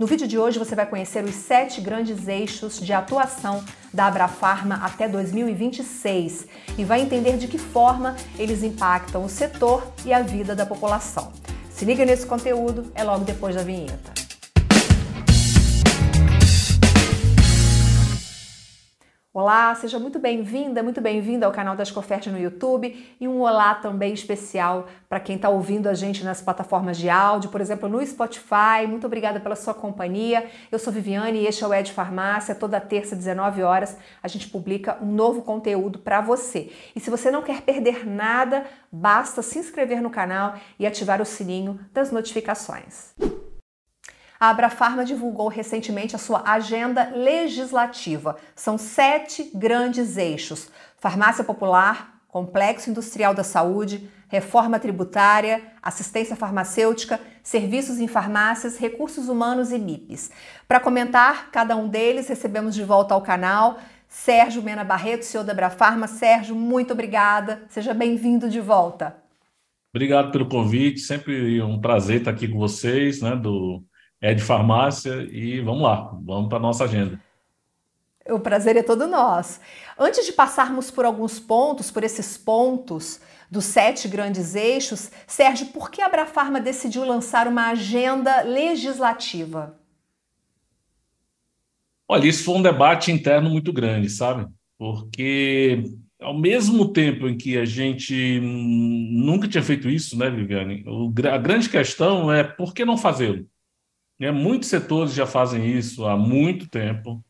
No vídeo de hoje você vai conhecer os sete grandes eixos de atuação da Abrafarma até 2026 e vai entender de que forma eles impactam o setor e a vida da população. Se liga nesse conteúdo, é logo depois da vinheta. Olá, seja muito bem-vinda, muito bem-vindo ao canal das Coferte no YouTube e um olá também especial para quem está ouvindo a gente nas plataformas de áudio, por exemplo, no Spotify. Muito obrigada pela sua companhia. Eu sou Viviane e este é o Ed Farmácia. Toda terça, 19 horas, a gente publica um novo conteúdo para você. E se você não quer perder nada, basta se inscrever no canal e ativar o sininho das notificações. A Abrafarma divulgou recentemente a sua agenda legislativa. São sete grandes eixos: farmácia popular, complexo industrial da saúde, reforma tributária, assistência farmacêutica, serviços em farmácias, recursos humanos e MIPs. Para comentar cada um deles, recebemos de volta ao canal Sérgio Mena Barreto, CEO da Abrafarma. Sérgio, muito obrigada. Seja bem-vindo de volta. Obrigado pelo convite, sempre um prazer estar aqui com vocês, né, do é de farmácia e vamos lá, vamos para a nossa agenda. O prazer é todo nosso. Antes de passarmos por alguns pontos, por esses pontos dos sete grandes eixos, Sérgio, por que a Abrafarma decidiu lançar uma agenda legislativa? Olha, isso foi um debate interno muito grande, sabe? Porque ao mesmo tempo em que a gente nunca tinha feito isso, né, Viviane? a grande questão é por que não fazê-lo? Né? Muitos setores já fazem isso há muito tempo.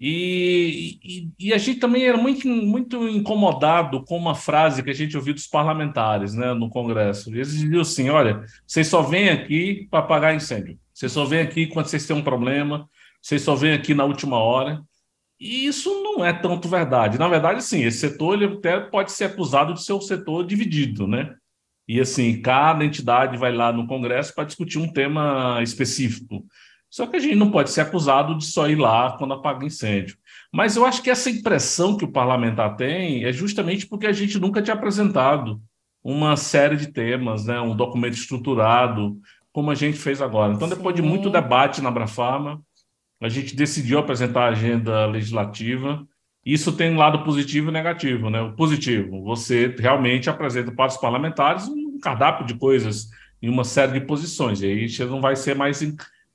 E, e, e, a gente também era muito, muito incomodado com uma frase que a gente ouviu dos parlamentares né, no Congresso. Eles diziam assim: olha, vocês só vêm aqui para apagar incêndio. Vocês só vêm aqui quando vocês têm um problema, vocês só vêm aqui na última hora. E isso não é tanto verdade. Na verdade, sim, esse setor ele até pode ser acusado de ser um setor dividido, né? E assim, cada entidade vai lá no Congresso para discutir um tema específico. Só que a gente não pode ser acusado de só ir lá quando apaga incêndio. Mas eu acho que essa impressão que o parlamentar tem é justamente porque a gente nunca tinha apresentado uma série de temas, né, um documento estruturado, como a gente fez agora. Então, depois Sim. de muito debate na Abrafarma, a gente decidiu apresentar a agenda legislativa isso tem um lado positivo e negativo, né? O positivo, você realmente apresenta para os parlamentares um cardápio de coisas em uma série de posições, e aí você não vai ser mais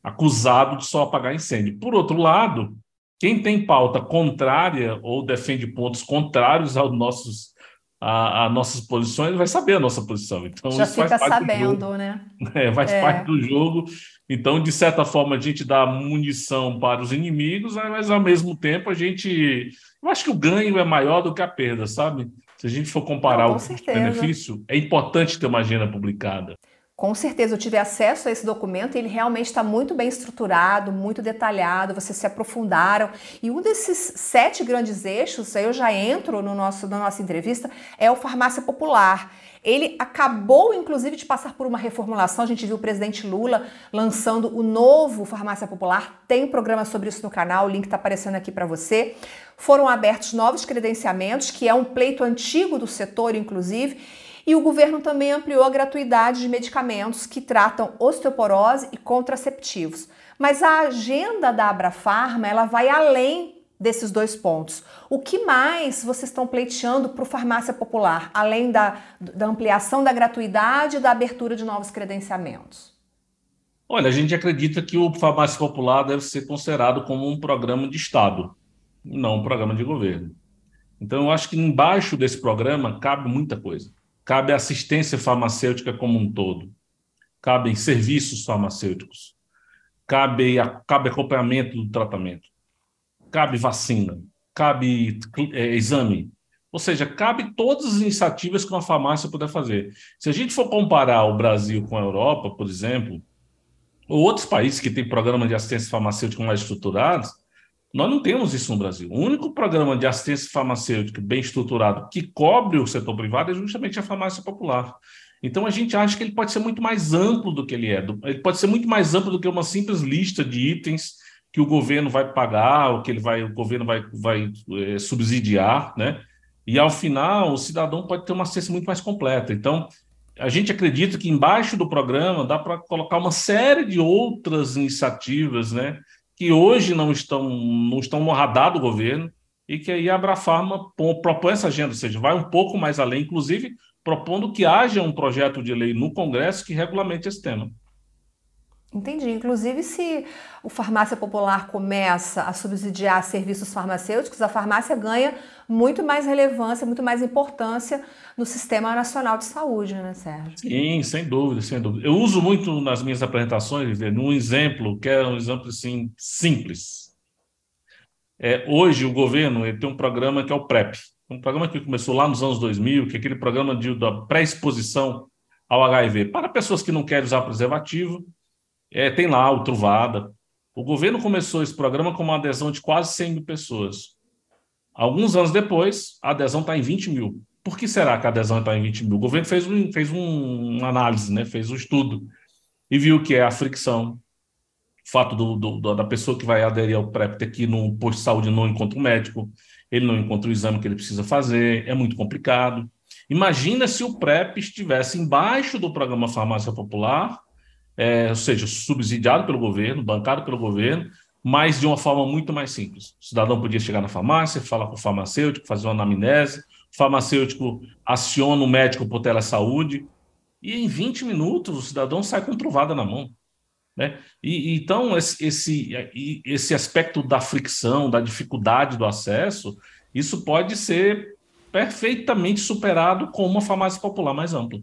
acusado de só apagar incêndio. Por outro lado, quem tem pauta contrária ou defende pontos contrários aos nossos a, a, nossas posições vai saber a nossa posição. Então, Já fica sabendo, né? É, faz é. parte do jogo. Então, de certa forma, a gente dá munição para os inimigos, mas ao mesmo tempo a gente eu acho que o ganho é maior do que a perda, sabe? Se a gente for comparar Não, o benefício, é importante ter uma agenda publicada. Com certeza, eu tive acesso a esse documento e ele realmente está muito bem estruturado, muito detalhado, vocês se aprofundaram. E um desses sete grandes eixos, aí eu já entro no nosso, na nossa entrevista, é o farmácia popular. Ele acabou, inclusive, de passar por uma reformulação. A gente viu o presidente Lula lançando o novo Farmácia Popular. Tem programa sobre isso no canal, o link está aparecendo aqui para você. Foram abertos novos credenciamentos, que é um pleito antigo do setor, inclusive. E o governo também ampliou a gratuidade de medicamentos que tratam osteoporose e contraceptivos. Mas a agenda da Abrafarma, ela vai além desses dois pontos. O que mais vocês estão pleiteando para o farmácia popular, além da, da ampliação da gratuidade e da abertura de novos credenciamentos? Olha, a gente acredita que o farmácia popular deve ser considerado como um programa de Estado, não um programa de governo. Então, eu acho que embaixo desse programa cabe muita coisa. Cabe assistência farmacêutica como um todo, cabem serviços farmacêuticos, cabe, cabe acompanhamento do tratamento, cabe vacina, cabe é, exame. Ou seja, cabe todas as iniciativas que uma farmácia puder fazer. Se a gente for comparar o Brasil com a Europa, por exemplo, ou outros países que têm programas de assistência farmacêutica mais estruturados, nós não temos isso no Brasil. O único programa de assistência farmacêutica bem estruturado que cobre o setor privado é justamente a farmácia popular. Então a gente acha que ele pode ser muito mais amplo do que ele é. Ele pode ser muito mais amplo do que uma simples lista de itens que o governo vai pagar, ou que ele vai, o governo vai, vai é, subsidiar, né? E ao final o cidadão pode ter uma assistência muito mais completa. Então, a gente acredita que embaixo do programa dá para colocar uma série de outras iniciativas, né, que hoje não estão não estão no radar do governo e que aí a Abrafarma propõe essa agenda, ou seja, vai um pouco mais além, inclusive propondo que haja um projeto de lei no Congresso que regulamente esse tema. Entendi. Inclusive, se o farmácia popular começa a subsidiar serviços farmacêuticos, a farmácia ganha muito mais relevância, muito mais importância no Sistema Nacional de Saúde, né, Sérgio? Sim, sem dúvida, sem dúvida. Eu uso muito nas minhas apresentações, num exemplo, que é um exemplo assim, simples. É, hoje, o governo ele tem um programa que é o PrEP, um programa que começou lá nos anos 2000, que é aquele programa de, da pré-exposição ao HIV, para pessoas que não querem usar preservativo é, tem lá o Truvada. O governo começou esse programa com uma adesão de quase 100 mil pessoas. Alguns anos depois, a adesão está em 20 mil. Por que será que a adesão está em 20 mil? O governo fez, um, fez um, uma análise, né? fez um estudo e viu que é a fricção, o fato do, do, da pessoa que vai aderir ao PrEP ter que ir num posto de saúde não encontra um médico, ele não encontra o exame que ele precisa fazer, é muito complicado. Imagina se o PrEP estivesse embaixo do programa Farmácia Popular é, ou seja, subsidiado pelo governo, bancado pelo governo, mas de uma forma muito mais simples. O cidadão podia chegar na farmácia, falar com o farmacêutico, fazer uma anamnese, o farmacêutico aciona o médico por telesaúde, e em 20 minutos o cidadão sai com trovada na mão. Né? E, então, esse, esse, esse aspecto da fricção, da dificuldade do acesso, isso pode ser perfeitamente superado com uma farmácia popular mais ampla.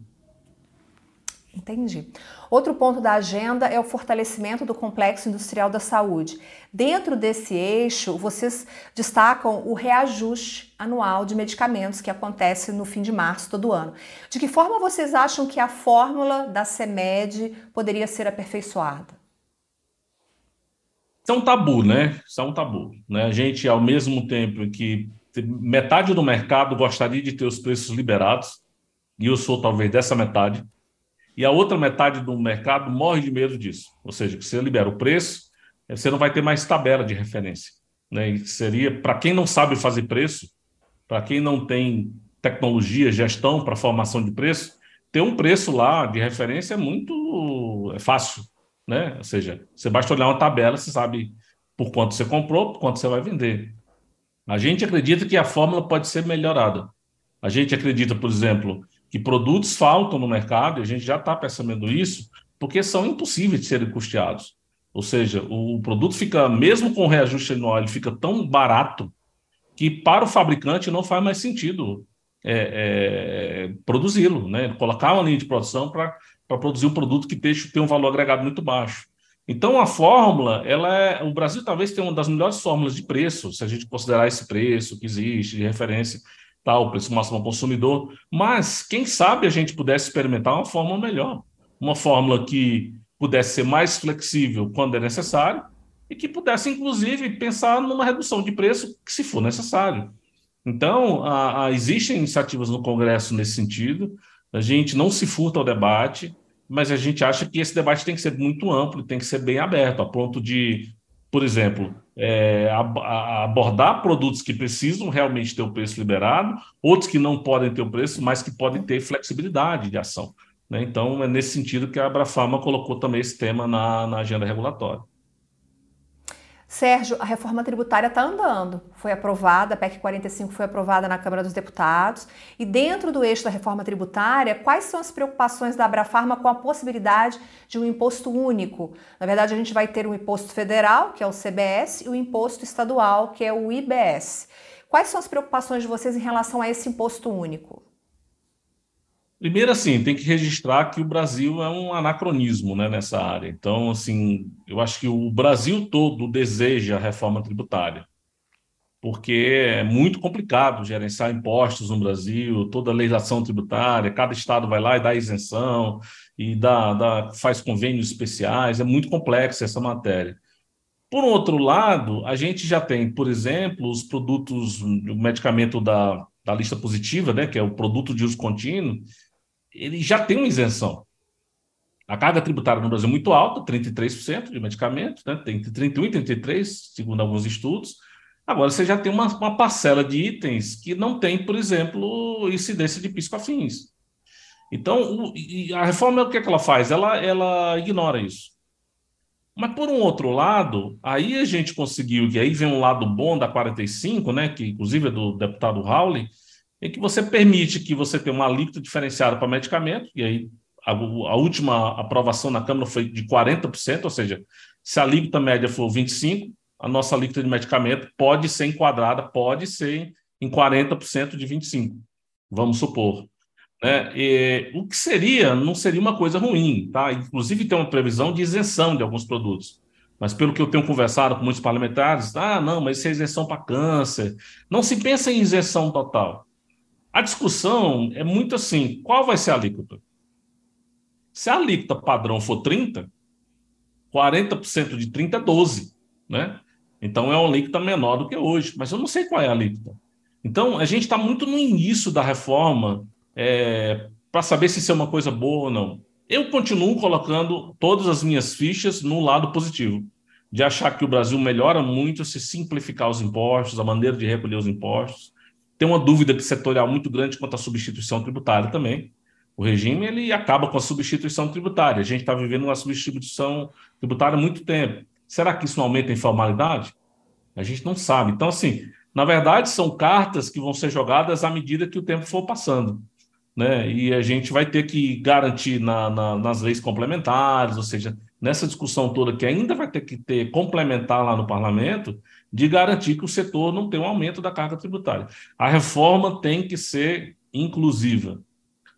Entendi. Outro ponto da agenda é o fortalecimento do complexo industrial da saúde. Dentro desse eixo, vocês destacam o reajuste anual de medicamentos que acontece no fim de março todo ano. De que forma vocês acham que a fórmula da CEMED poderia ser aperfeiçoada? Isso é um tabu, né? Isso é um tabu. Né? A gente, ao mesmo tempo que metade do mercado gostaria de ter os preços liberados, e eu sou talvez dessa metade, e a outra metade do mercado morre de medo disso. Ou seja, que você libera o preço, você não vai ter mais tabela de referência. Né? E seria, para quem não sabe fazer preço, para quem não tem tecnologia, gestão para formação de preço, ter um preço lá de referência é muito é fácil. Né? Ou seja, você basta olhar uma tabela, você sabe por quanto você comprou, por quanto você vai vender. A gente acredita que a fórmula pode ser melhorada. A gente acredita, por exemplo, que produtos faltam no mercado, e a gente já está percebendo isso, porque são impossíveis de serem custeados. Ou seja, o produto fica, mesmo com reajuste anual, ele fica tão barato que para o fabricante não faz mais sentido é, é, produzi-lo, né? colocar uma linha de produção para produzir um produto que tenha um valor agregado muito baixo. Então, a fórmula, ela é, o Brasil talvez tenha uma das melhores fórmulas de preço, se a gente considerar esse preço que existe, de referência tá, o preço máximo ao consumidor, mas quem sabe a gente pudesse experimentar uma fórmula melhor, uma fórmula que pudesse ser mais flexível quando é necessário e que pudesse, inclusive, pensar numa redução de preço se for necessário. Então, a, a, existem iniciativas no Congresso nesse sentido, a gente não se furta ao debate, mas a gente acha que esse debate tem que ser muito amplo, tem que ser bem aberto, a ponto de por exemplo, é, abordar produtos que precisam realmente ter o preço liberado, outros que não podem ter o preço, mas que podem ter flexibilidade de ação. Né? Então, é nesse sentido que a Abrafarma colocou também esse tema na, na agenda regulatória. Sérgio, a reforma tributária está andando. Foi aprovada, a PEC 45 foi aprovada na Câmara dos Deputados. E dentro do eixo da reforma tributária, quais são as preocupações da Abrafarma com a possibilidade de um imposto único? Na verdade, a gente vai ter um imposto federal, que é o CBS, e o um imposto estadual, que é o IBS. Quais são as preocupações de vocês em relação a esse imposto único? Primeiro, assim, tem que registrar que o Brasil é um anacronismo né, nessa área. Então, assim, eu acho que o Brasil todo deseja a reforma tributária, porque é muito complicado gerenciar impostos no Brasil, toda a legislação tributária, cada estado vai lá e dá isenção, e dá, dá, faz convênios especiais, é muito complexo essa matéria. Por outro lado, a gente já tem, por exemplo, os produtos, o medicamento da, da lista positiva, né, que é o produto de uso contínuo, ele já tem uma isenção. A carga tributária no Brasil é muito alta, 33% de medicamentos, né? tem entre 31% e 33%, segundo alguns estudos. Agora, você já tem uma, uma parcela de itens que não tem, por exemplo, incidência de piscofins. Então, o, a reforma, o que, é que ela faz? Ela, ela ignora isso. Mas, por um outro lado, aí a gente conseguiu, e aí vem um lado bom da 45, né, que inclusive é do deputado Howley, é que você permite que você tenha uma alíquota diferenciada para medicamento, e aí a, a, última aprovação na Câmara foi de 40%, ou seja, se a alíquota média for 25%, a nossa alíquota de medicamento pode ser enquadrada, pode ser em 40% de 25%, vamos supor. Né? E, o que seria, não seria uma coisa ruim, tá? Inclusive tem uma previsão de isenção de alguns produtos. Mas pelo que eu tenho conversado com muitos parlamentares, ah, não, mas isso é isenção para câncer. Não se pensa em isenção total. A discussão é muito assim: qual vai ser a alíquota? Se a alíquota padrão for 30, 40% de 30 é 12, né? Então é uma alíquota menor do que hoje, mas eu não sei qual é a alíquota. Então a gente está muito no início da reforma é, para saber se isso é uma coisa boa ou não. Eu continuo colocando todas as minhas fichas no lado positivo, de achar que o Brasil melhora muito se simplificar os impostos, a maneira de recolher os impostos. Tem uma dúvida setorial muito grande quanto à substituição tributária também. O regime ele acaba com a substituição tributária. A gente está vivendo uma substituição tributária há muito tempo. Será que isso não aumenta a informalidade? A gente não sabe. Então, assim, na verdade, são cartas que vão ser jogadas à medida que o tempo for passando né? E a gente vai ter que garantir na, na, nas leis complementares, ou seja, nessa discussão toda que ainda vai ter que ter complementar lá no parlamento, de garantir que o setor não tem um aumento da carga tributária. A reforma tem que ser inclusiva.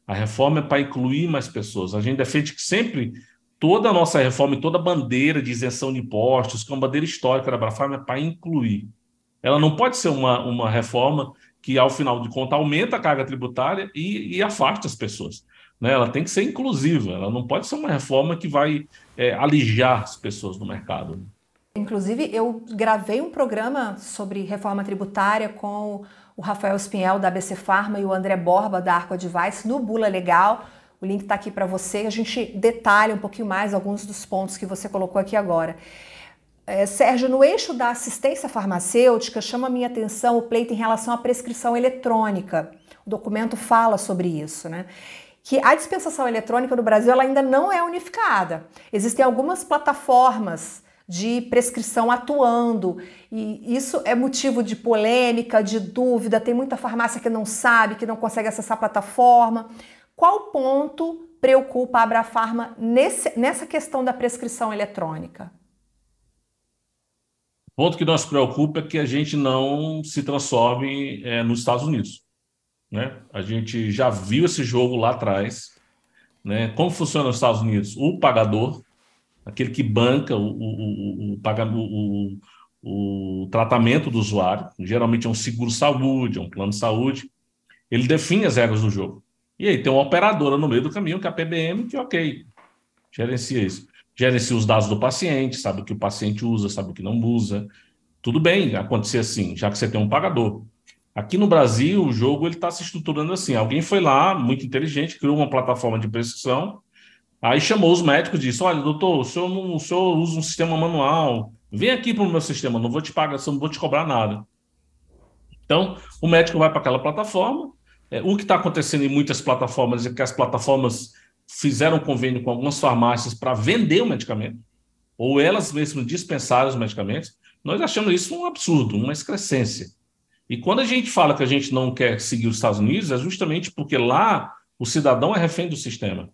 A reforma é para incluir mais pessoas. A gente defende que sempre toda a nossa reforma e toda a bandeira de isenção de impostos, que é uma bandeira histórica da Abrafarm, é para incluir. Ela não pode ser uma, uma reforma que, ao final de contas, aumenta a carga tributária e, e afasta as pessoas. Né? Ela tem que ser inclusiva, ela não pode ser uma reforma que vai é, alijar as pessoas no mercado. Inclusive, eu gravei um programa sobre reforma tributária com o Rafael Spinel, da ABC Farma, e o André Borba, da Arco Advice, no Bula Legal. O link está aqui para você. A gente detalha um pouquinho mais alguns dos pontos que você colocou aqui agora. É, Sérgio, no eixo da assistência farmacêutica, chama a minha atenção o pleito em relação à prescrição eletrônica. O documento fala sobre isso, né? Que a dispensação eletrônica no Brasil ela ainda não é unificada. Existem algumas plataformas de prescrição atuando. E isso é motivo de polêmica, de dúvida. Tem muita farmácia que não sabe, que não consegue acessar a plataforma. Qual ponto preocupa a Abrafarma nesse, nessa questão da prescrição eletrônica? ponto que nos preocupa é que a gente não se transforme é, nos Estados Unidos. Né? A gente já viu esse jogo lá atrás. Né? Como funciona nos Estados Unidos? O pagador, aquele que banca o, o, o, o, o tratamento do usuário, geralmente é um seguro-saúde, é um plano de saúde, ele define as regras do jogo. E aí tem uma operadora no meio do caminho, que é a PBM, que, ok, gerencia isso gerencia os dados do paciente, sabe o que o paciente usa, sabe o que não usa. Tudo bem acontecer assim, já que você tem um pagador. Aqui no Brasil, o jogo ele está se estruturando assim. Alguém foi lá, muito inteligente, criou uma plataforma de prescrição, aí chamou os médicos e disse: Olha, doutor, o senhor, não, o senhor usa um sistema manual, vem aqui para o meu sistema, não vou te pagar, não vou te cobrar nada. Então, o médico vai para aquela plataforma. É, o que está acontecendo em muitas plataformas é que as plataformas fizeram convênio com algumas farmácias para vender o medicamento, ou elas mesmas dispensaram os medicamentos, nós achamos isso um absurdo, uma excrescência. E quando a gente fala que a gente não quer seguir os Estados Unidos, é justamente porque lá o cidadão é refém do sistema.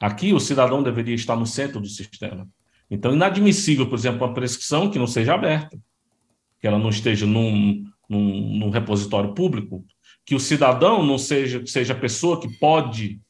Aqui o cidadão deveria estar no centro do sistema. Então, inadmissível, por exemplo, uma prescrição que não seja aberta, que ela não esteja num, num, num repositório público, que o cidadão não seja, seja a pessoa que pode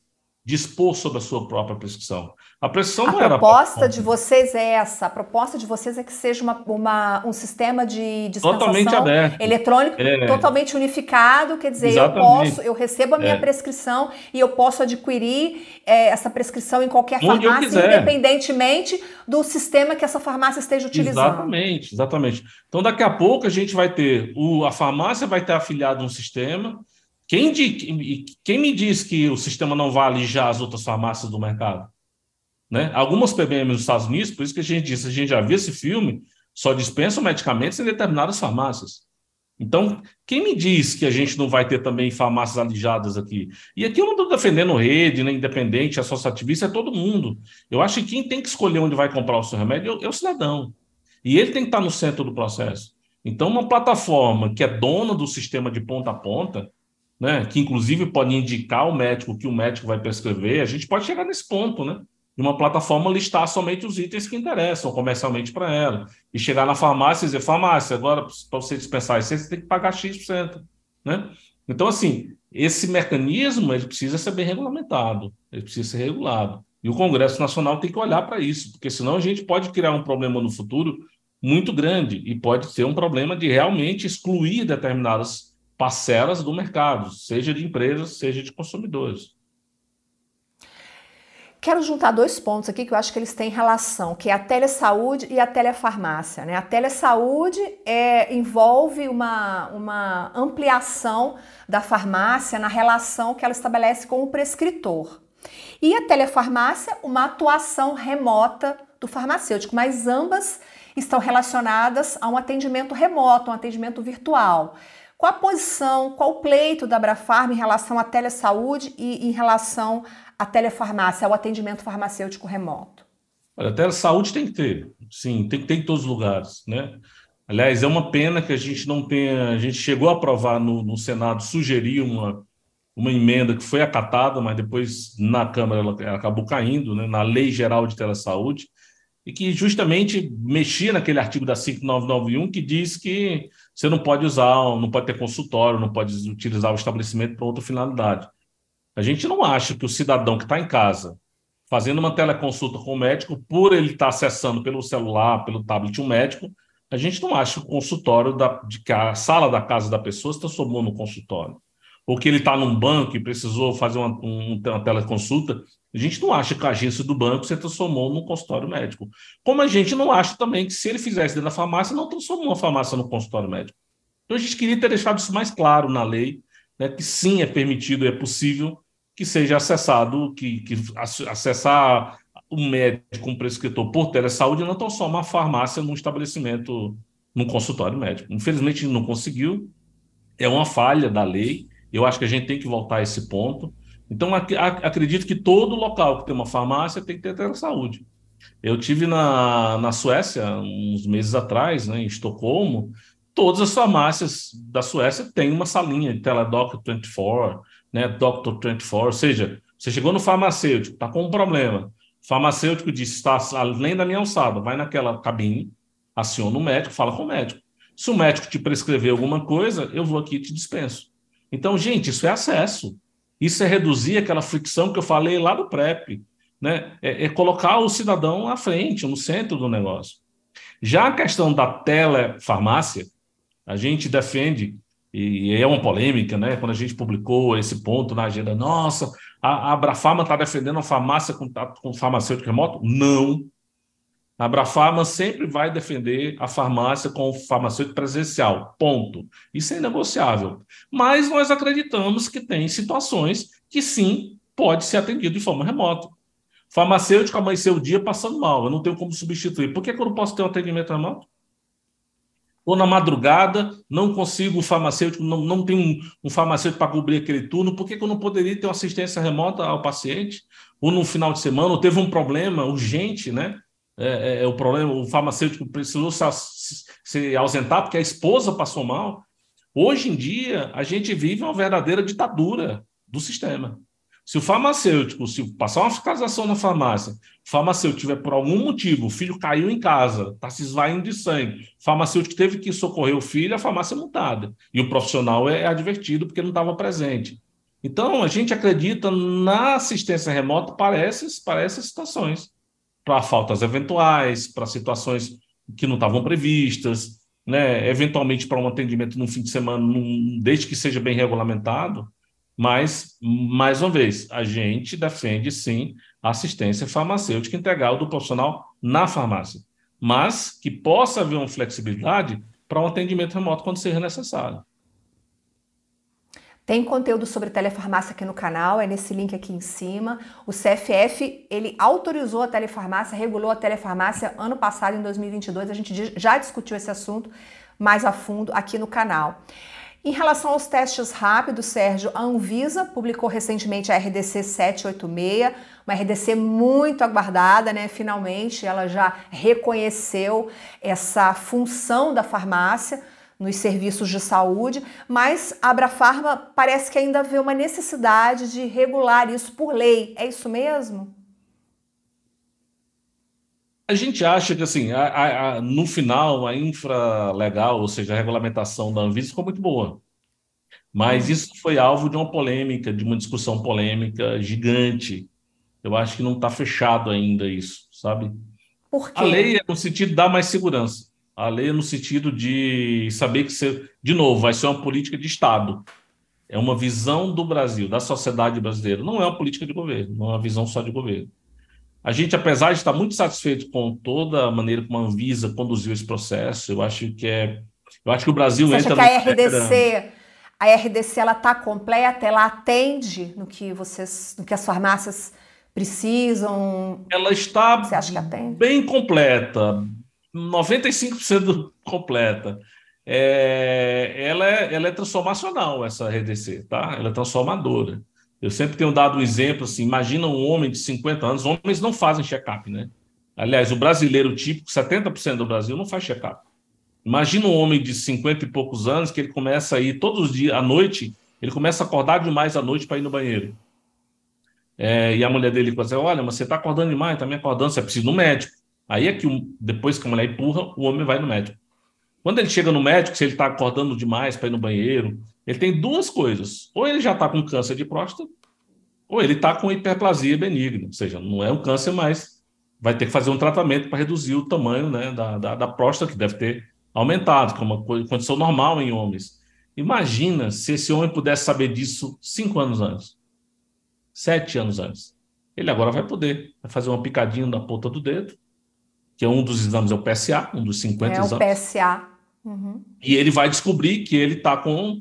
dispor sobre a sua própria prescrição. A prescrição a não era. A proposta de vocês é essa. A proposta de vocês é que seja uma, uma um sistema de totalmente aberto. eletrônico é. totalmente unificado. Quer dizer, Exatamente. eu posso, eu recebo a minha é. prescrição e eu posso adquirir é, essa prescrição em qualquer Onde farmácia, independentemente do sistema que essa farmácia esteja utilizando. Exatamente, exatamente. Então, daqui a pouco a gente vai ter o, a farmácia vai ter afiliado um sistema quem, de, quem me diz que o sistema não vale já as outras farmácias do mercado? Né? Algumas PBMs nos Estados Unidos, por isso que a gente disse, a gente já viu esse filme, só dispensam medicamentos em determinadas farmácias. Então, quem me diz que a gente não vai ter também farmácias alijadas aqui? E aqui eu não estou defendendo rede, nem independente, associativista, é todo mundo. Eu acho que quem tem que escolher onde vai comprar o seu remédio é o cidadão. E ele tem que estar no centro do processo. Então, uma plataforma que é dona do sistema de ponta a ponta, né, que inclusive pode indicar o médico que o médico vai prescrever, a gente pode chegar nesse ponto, né? De uma plataforma listar somente os itens que interessam comercialmente para ela. E chegar na farmácia e dizer, farmácia, agora para você dispensar isso, você tem que pagar X%. Né? Então, assim, esse mecanismo ele precisa ser bem regulamentado, ele precisa ser regulado. E o Congresso Nacional tem que olhar para isso, porque senão a gente pode criar um problema no futuro muito grande e pode ter um problema de realmente excluir determinadas parcelas do mercado, seja de empresas, seja de consumidores. Quero juntar dois pontos aqui que eu acho que eles têm relação, que é a telesaúde e a telefarmácia. Né? A telesaúde é, envolve uma, uma ampliação da farmácia na relação que ela estabelece com o prescritor. E a telefarmácia, uma atuação remota do farmacêutico, mas ambas estão relacionadas a um atendimento remoto, um atendimento virtual. Qual a posição, qual o pleito da Abrafarma em relação à telesaúde e em relação à telefarmácia, ao atendimento farmacêutico remoto? Olha, a telesaúde tem que ter, sim, tem que ter em todos os lugares, né? Aliás, é uma pena que a gente não tenha, a gente chegou a aprovar no, no Senado, sugerir uma, uma emenda que foi acatada, mas depois na Câmara ela, ela acabou caindo, né, na Lei Geral de Telesaúde, e que justamente mexia naquele artigo da 5991 que diz que você não pode usar, não pode ter consultório, não pode utilizar o estabelecimento para outra finalidade. A gente não acha que o cidadão que está em casa fazendo uma teleconsulta com o médico, por ele estar tá acessando pelo celular, pelo tablet um médico, a gente não acha que o consultório da, de que a sala da casa da pessoa se transformou no consultório ou que ele está num banco e precisou fazer uma, um, uma teleconsulta, a gente não acha que a agência do banco se transformou num consultório médico. Como a gente não acha também que se ele fizesse dentro da farmácia, não transformou uma farmácia no consultório médico. Então a gente queria ter deixado isso mais claro na lei, né, que sim é permitido e é possível que seja acessado, que, que acessar um médico, um prescritor por telesaúde não transforma a farmácia num estabelecimento, num consultório médico. Infelizmente não conseguiu, é uma falha da lei, eu acho que a gente tem que voltar a esse ponto. Então, ac acredito que todo local que tem uma farmácia tem que ter telesaúde. Eu tive na, na Suécia uns meses atrás, né, em Estocolmo, todas as farmácias da Suécia têm uma salinha de Teledoc 24, né, Doctor 24, ou seja, você chegou no farmacêutico, está com um problema, o farmacêutico disse, está além da minha alçada, vai naquela cabine, aciona o médico, fala com o médico. Se o médico te prescrever alguma coisa, eu vou aqui e te dispenso. Então, gente, isso é acesso. Isso é reduzir aquela fricção que eu falei lá do PrEP. Né? É, é colocar o cidadão à frente, no centro do negócio. Já a questão da telefarmácia, a gente defende, e é uma polêmica, né? Quando a gente publicou esse ponto na agenda, nossa, a, a Abrafarma está defendendo a farmácia com, com farmacêutico remoto? Não, a Abrafarma sempre vai defender a farmácia com o farmacêutico presencial, ponto. Isso é negociável. Mas nós acreditamos que tem situações que sim pode ser atendido de forma remota. Farmacêutico amanheceu o dia passando mal, eu não tenho como substituir. Por que, que eu não posso ter um atendimento remoto? Ou na madrugada, não consigo o farmacêutico, não, não tem um, um farmacêutico para cobrir aquele turno, por que, que eu não poderia ter uma assistência remota ao paciente? Ou no final de semana, ou teve um problema urgente, né? É, é, é, o problema, o farmacêutico precisou se, se ausentar porque a esposa passou mal. Hoje em dia, a gente vive uma verdadeira ditadura do sistema. Se o farmacêutico, se passar uma fiscalização na farmácia, o farmacêutico tiver por algum motivo, o filho caiu em casa, está se esvaindo de sangue, o farmacêutico teve que socorrer o filho, a farmácia é multada. E o profissional é, é advertido porque não estava presente. Então, a gente acredita na assistência remota para essas, para essas situações para faltas eventuais, para situações que não estavam previstas, né? eventualmente para um atendimento no fim de semana, num, desde que seja bem regulamentado. Mas, mais uma vez, a gente defende sim a assistência farmacêutica integral do profissional na farmácia, mas que possa haver uma flexibilidade para um atendimento remoto quando seja necessário. Tem conteúdo sobre telefarmácia aqui no canal, é nesse link aqui em cima. O CFF, ele autorizou a telefarmácia, regulou a telefarmácia ano passado, em 2022. A gente já discutiu esse assunto mais a fundo aqui no canal. Em relação aos testes rápidos, Sérgio, a Anvisa publicou recentemente a RDC 786, uma RDC muito aguardada, né? Finalmente ela já reconheceu essa função da farmácia nos serviços de saúde, mas a Abrafarma parece que ainda vê uma necessidade de regular isso por lei. É isso mesmo? A gente acha que, assim, a, a, a, no final, a infra legal, ou seja, a regulamentação da Anvisa ficou muito boa. Mas uhum. isso foi alvo de uma polêmica, de uma discussão polêmica gigante. Eu acho que não está fechado ainda isso, sabe? Por quê? A lei é no sentido de dar mais segurança. A lei é no sentido de saber que, você, de novo, vai ser uma política de Estado. É uma visão do Brasil, da sociedade brasileira. Não é uma política de governo, não é uma visão só de governo. A gente, apesar de estar muito satisfeito com toda a maneira como a Anvisa conduziu esse processo, eu acho que é. Eu acho que o Brasil Você entra. Acha que a RDC, a RDC ela está completa, ela atende no que vocês, no que as farmácias precisam? Ela está Você acha que atende? bem completa, 95% completa. É, ela, é, ela é transformacional, essa RDC, tá? Ela é transformadora. Eu sempre tenho dado um exemplo assim: imagina um homem de 50 anos, homens não fazem check-up, né? Aliás, o brasileiro típico, 70% do Brasil não faz check-up. Imagina um homem de 50 e poucos anos que ele começa a ir todos os dias, à noite, ele começa a acordar demais à noite para ir no banheiro. É, e a mulher dele fala assim: Olha, mas você está acordando demais, está me acordando, você precisa ir no médico. Aí é que depois que a mulher empurra, o homem vai no médico. Quando ele chega no médico, se ele está acordando demais para ir no banheiro, ele tem duas coisas. Ou ele já está com câncer de próstata, ou ele está com hiperplasia benigna. Ou seja, não é um câncer, mas vai ter que fazer um tratamento para reduzir o tamanho né, da, da, da, próstata, que deve ter aumentado, que é uma condição normal em homens. Imagina se esse homem pudesse saber disso cinco anos antes, sete anos antes. Ele agora vai poder vai fazer uma picadinha na ponta do dedo, que é um dos exames, é o PSA, um dos 50 é exames. É o PSA. Uhum. E ele vai descobrir que ele está com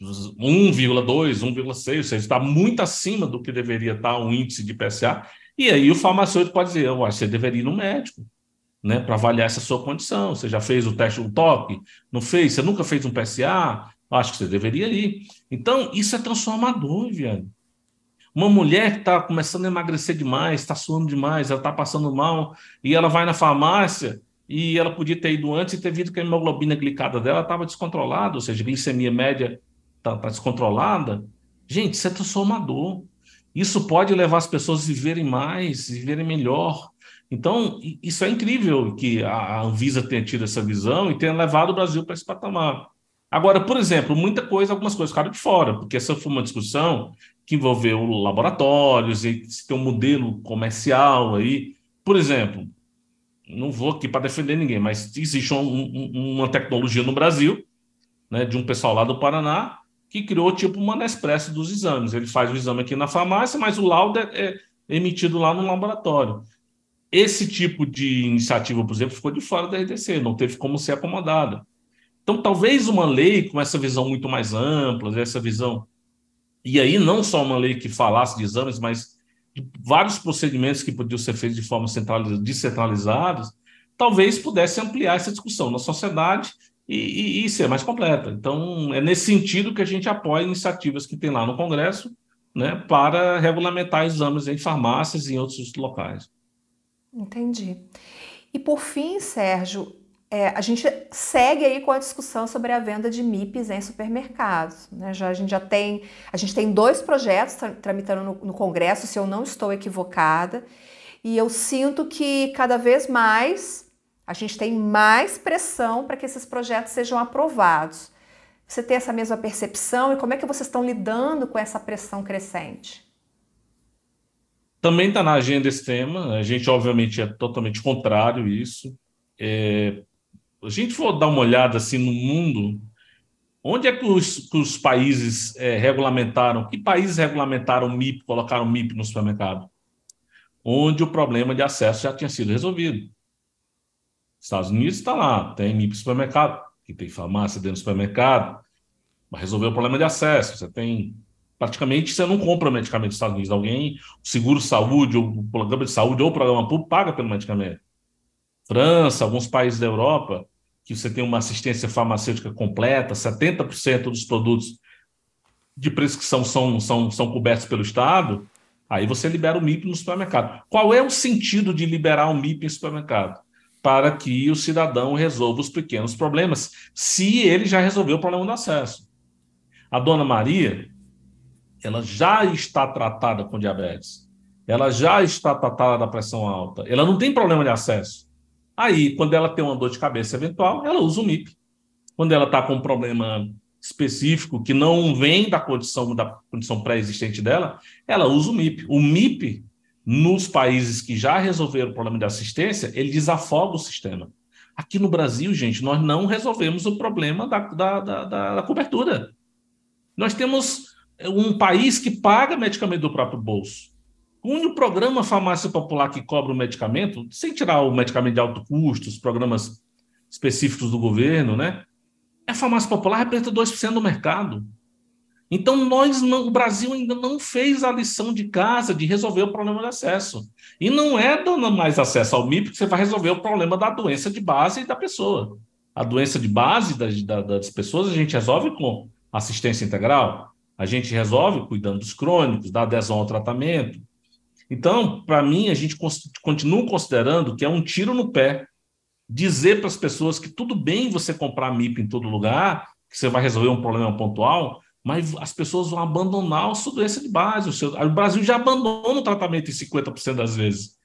1,2, 1,6, ou seja, está muito acima do que deveria estar o índice de PSA. E aí o farmacêutico pode dizer, você deveria ir no médico, né, para avaliar essa sua condição. Você já fez o teste do toque? Não fez? Você nunca fez um PSA? Acho que você deveria ir. Então, isso é transformador, Viane. Uma mulher que está começando a emagrecer demais, está suando demais, ela está passando mal, e ela vai na farmácia e ela podia ter ido antes e ter visto que a hemoglobina glicada dela estava descontrolada, ou seja, glicemia média está tá descontrolada. Gente, isso é transformador. Isso pode levar as pessoas a viverem mais, viverem melhor. Então, isso é incrível que a Anvisa tenha tido essa visão e tenha levado o Brasil para esse patamar. Agora, por exemplo, muita coisa, algumas coisas ficaram de fora, porque essa foi uma discussão que envolveu laboratórios e se tem um modelo comercial aí. Por exemplo, não vou aqui para defender ninguém, mas existe um, um, uma tecnologia no Brasil, né, de um pessoal lá do Paraná, que criou tipo uma Nespresso dos exames. Ele faz o exame aqui na farmácia, mas o laudo é, é emitido lá no laboratório. Esse tipo de iniciativa, por exemplo, ficou de fora da RDC, não teve como ser acomodada. Então, talvez uma lei com essa visão muito mais ampla, essa visão. E aí, não só uma lei que falasse de exames, mas de vários procedimentos que podiam ser feitos de forma descentralizada, talvez pudesse ampliar essa discussão na sociedade e, e, e, ser mais completa. Então, é nesse sentido que a gente apoia iniciativas que tem lá no Congresso né, para regulamentar exames em farmácias e em outros locais. Entendi. E por fim, Sérgio, é, a gente segue aí com a discussão sobre a venda de MIPs em supermercados. Né? Já, a, gente já tem, a gente tem dois projetos tramitando no, no Congresso, se eu não estou equivocada, e eu sinto que cada vez mais a gente tem mais pressão para que esses projetos sejam aprovados. Você tem essa mesma percepção e como é que vocês estão lidando com essa pressão crescente? Também está na agenda esse tema. A gente, obviamente, é totalmente contrário a isso. É, a gente for dar uma olhada assim no mundo, onde é que os, que os países é, regulamentaram? Que países regulamentaram MIP, colocaram MIP no supermercado? Onde o problema de acesso já tinha sido resolvido. Estados Unidos está lá, tem MIP supermercado, que tem farmácia dentro do supermercado. Vai resolver o problema de acesso. Você tem. Praticamente você não compra medicamento nos Estados Unidos. Alguém, o seguro saúde, ou o programa de saúde, ou o programa público, paga pelo medicamento. França, alguns países da Europa, que você tem uma assistência farmacêutica completa, 70% dos produtos de prescrição são, são, são cobertos pelo Estado, aí você libera o MIP no supermercado. Qual é o sentido de liberar o MIP em supermercado? Para que o cidadão resolva os pequenos problemas, se ele já resolveu o problema do acesso. A dona Maria, ela já está tratada com diabetes, ela já está tratada da pressão alta, ela não tem problema de acesso. Aí, quando ela tem uma dor de cabeça eventual, ela usa o MIP. Quando ela está com um problema específico que não vem da condição da condição pré-existente dela, ela usa o MIP. O MIP, nos países que já resolveram o problema de assistência, ele desafoga o sistema. Aqui no Brasil, gente, nós não resolvemos o problema da, da, da, da cobertura. Nós temos um país que paga medicamento do próprio bolso. O único programa farmácia popular que cobra o medicamento, sem tirar o medicamento de alto custo, os programas específicos do governo, né? a farmácia popular representa 2% do mercado. Então, nós não, o Brasil ainda não fez a lição de casa de resolver o problema de acesso. E não é dando mais acesso ao MIP que você vai resolver o problema da doença de base da pessoa. A doença de base das, das pessoas a gente resolve com assistência integral, a gente resolve cuidando dos crônicos, da adesão ao tratamento. Então, para mim, a gente continua considerando que é um tiro no pé dizer para as pessoas que tudo bem você comprar MIP em todo lugar, que você vai resolver um problema pontual, mas as pessoas vão abandonar a sua doença de base. O, seu, o Brasil já abandona o tratamento em 50% das vezes.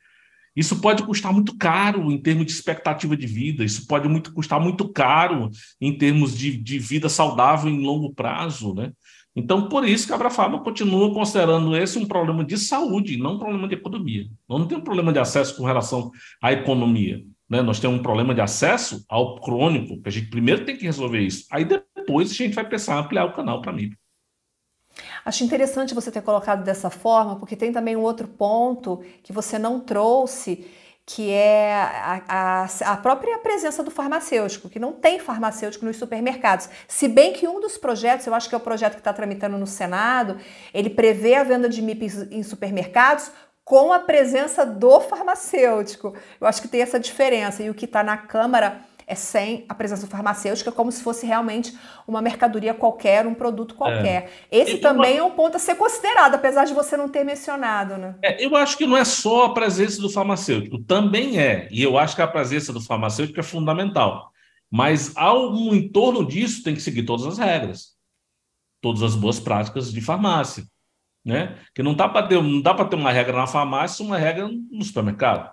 Isso pode custar muito caro em termos de expectativa de vida, isso pode muito, custar muito caro em termos de, de vida saudável em longo prazo. Né? Então, por isso que a Abrafarma continua considerando esse um problema de saúde, não um problema de economia. Não tem um problema de acesso com relação à economia. Né? Nós temos um problema de acesso ao crônico, que a gente primeiro tem que resolver isso. Aí depois a gente vai pensar em ampliar o canal para mim. Acho interessante você ter colocado dessa forma, porque tem também um outro ponto que você não trouxe, que é a, a, a, própria presença do farmacêutico, que não tem farmacêutico nos supermercados. Se bem que um dos projetos, eu acho que é o projeto que está tramitando no Senado, ele prevê a venda de MIP em supermercados com a presença do farmacêutico. Eu acho que tem essa diferença. E o que está na Câmara é sem a presença é como se fosse realmente uma mercadoria qualquer, um produto qualquer. É. Esse também é um ponto a ser considerado, apesar de você não ter mencionado, né? É, eu acho que não é só a presença do farmacêutico, também é. E eu acho que a presença do farmacêutico é fundamental. Mas ao um entorno disso tem que seguir todas as regras, todas as boas práticas de farmácia né? Que não dá para ter, não dá ter uma regra na farmácia, uma regra no supermercado.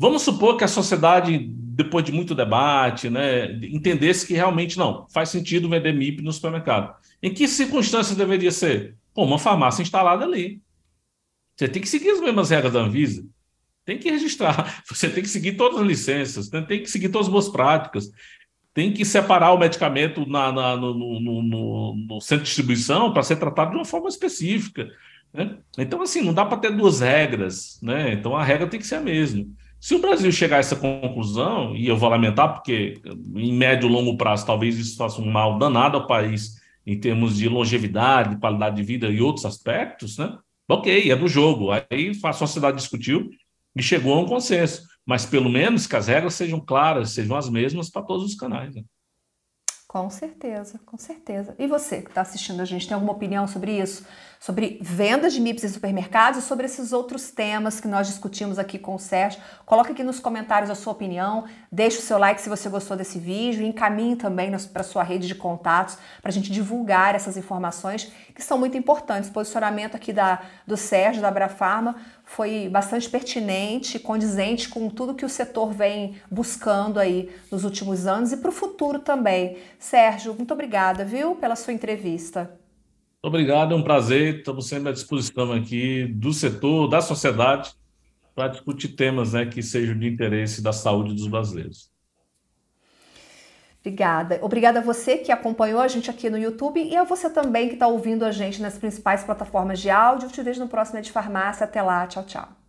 Vamos supor que a sociedade, depois de muito debate, né, entendesse que realmente não faz sentido vender MIP no supermercado. Em que circunstâncias deveria ser? Pô, uma farmácia instalada ali. Você tem que seguir as mesmas regras da Anvisa. Tem que registrar. Você tem que seguir todas as licenças. Né? Tem que seguir todas as boas práticas. Tem que separar o medicamento na, na no, no, no, no centro de distribuição para ser tratado de uma forma específica. Né? Então, assim, não dá para ter duas regras, né? Então a regra tem que ser a mesma. Se o Brasil chegar a essa conclusão, e eu vou lamentar, porque em médio e longo prazo talvez isso faça um mal danado ao país em termos de longevidade, qualidade de vida e outros aspectos, né? Ok, é do jogo. Aí a sociedade discutiu e chegou a um consenso. Mas pelo menos que as regras sejam claras, sejam as mesmas para todos os canais. Né? Com certeza, com certeza. E você que está assistindo a gente, tem alguma opinião sobre isso? Sobre vendas de MIPS em supermercados e sobre esses outros temas que nós discutimos aqui com o Sérgio? Coloque aqui nos comentários a sua opinião, deixe o seu like se você gostou desse vídeo encaminhe também para sua rede de contatos para a gente divulgar essas informações que são muito importantes. O posicionamento aqui da, do Sérgio, da Abrafarma, foi bastante pertinente, condizente com tudo que o setor vem buscando aí nos últimos anos e para o futuro também. Sérgio, muito obrigada, viu, pela sua entrevista. Obrigado, é um prazer. Estamos sempre à disposição aqui do setor, da sociedade, para discutir temas né, que sejam de interesse da saúde dos brasileiros. Obrigada. Obrigada a você que acompanhou a gente aqui no YouTube e a você também que está ouvindo a gente nas principais plataformas de áudio. Te vejo no próximo de Farmácia. Até lá. Tchau, tchau.